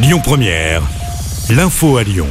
Lyon Première, l'info à Lyon.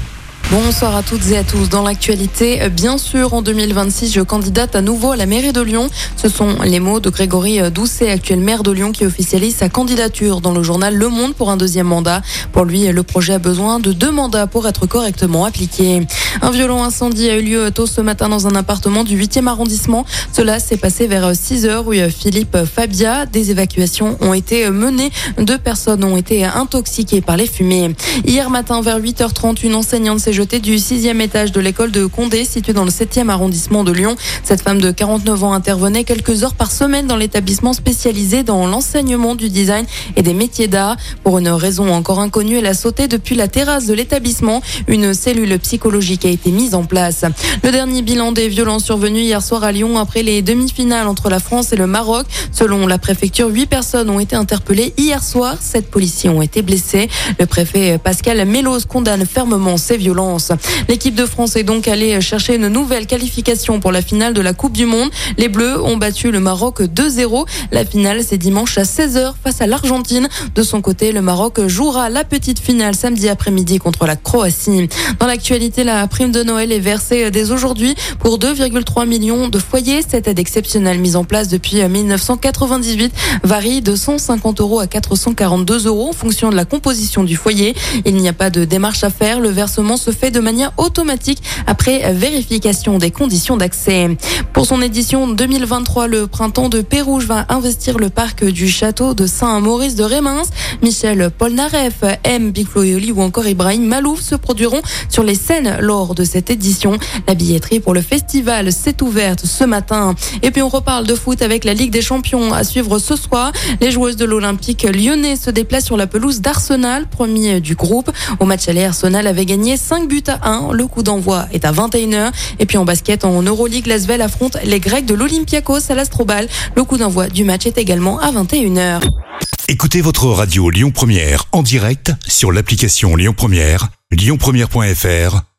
Bonsoir à toutes et à tous. Dans l'actualité, bien sûr, en 2026, je candidate à nouveau à la mairie de Lyon. Ce sont les mots de Grégory Doucet, actuel maire de Lyon, qui officialise sa candidature dans le journal Le Monde pour un deuxième mandat. Pour lui, le projet a besoin de deux mandats pour être correctement appliqué. Un violent incendie a eu lieu tôt ce matin dans un appartement du 8e arrondissement. Cela s'est passé vers 6 heures où Philippe Fabia. Des évacuations ont été menées. Deux personnes ont été intoxiquées par les fumées. Hier matin, vers 8h30, une enseignante s'est jetée du sixième étage de l'école de Condé, située dans le 7e arrondissement de Lyon. Cette femme de 49 ans intervenait quelques heures par semaine dans l'établissement spécialisé dans l'enseignement du design et des métiers d'art. Pour une raison encore inconnue, elle a sauté depuis la terrasse de l'établissement. Une cellule psychologique a été mise en place. Le dernier bilan des violences survenues hier soir à Lyon après les demi-finales entre la France et le Maroc. Selon la préfecture, huit personnes ont été interpellées hier soir. Sept policiers ont été blessés. Le préfet Pascal Mélos condamne fermement ces violences. L'équipe de France est donc allée chercher une nouvelle qualification pour la finale de la Coupe du Monde. Les Bleus ont battu le Maroc 2-0. La finale, c'est dimanche à 16h face à l'Argentine. De son côté, le Maroc jouera la petite finale samedi après-midi contre la Croatie. Dans l'actualité, la prime de Noël est versée dès aujourd'hui pour 2,3 millions de foyers. Cette aide exceptionnelle mise en place depuis 1998 varie de 150 euros à 442 euros en fonction de la composition du foyer. Il n'y a pas de démarche à faire. Le versement se fait de manière automatique après vérification des conditions d'accès. Pour son édition 2023, le printemps de Pérouge va investir le parc du château de Saint-Maurice de Rémins. Michel Polnareff, M. Big ou encore Ibrahim Malouf se produiront sur les scènes de cette édition. La billetterie pour le festival s'est ouverte ce matin. Et puis on reparle de foot avec la Ligue des Champions à suivre ce soir. Les joueuses de l'Olympique lyonnais se déplacent sur la pelouse d'Arsenal, premier du groupe. Au match aller, Arsenal avait gagné 5 buts à 1. Le coup d'envoi est à 21h. Et puis en basket, en Euroleague, Lasvel affronte les Grecs de l'Olympiakos à l'Astrobal. Le coup d'envoi du match est également à 21h. Écoutez votre radio Lyon Première en direct sur l'application Lyon Première, lyonpremière.fr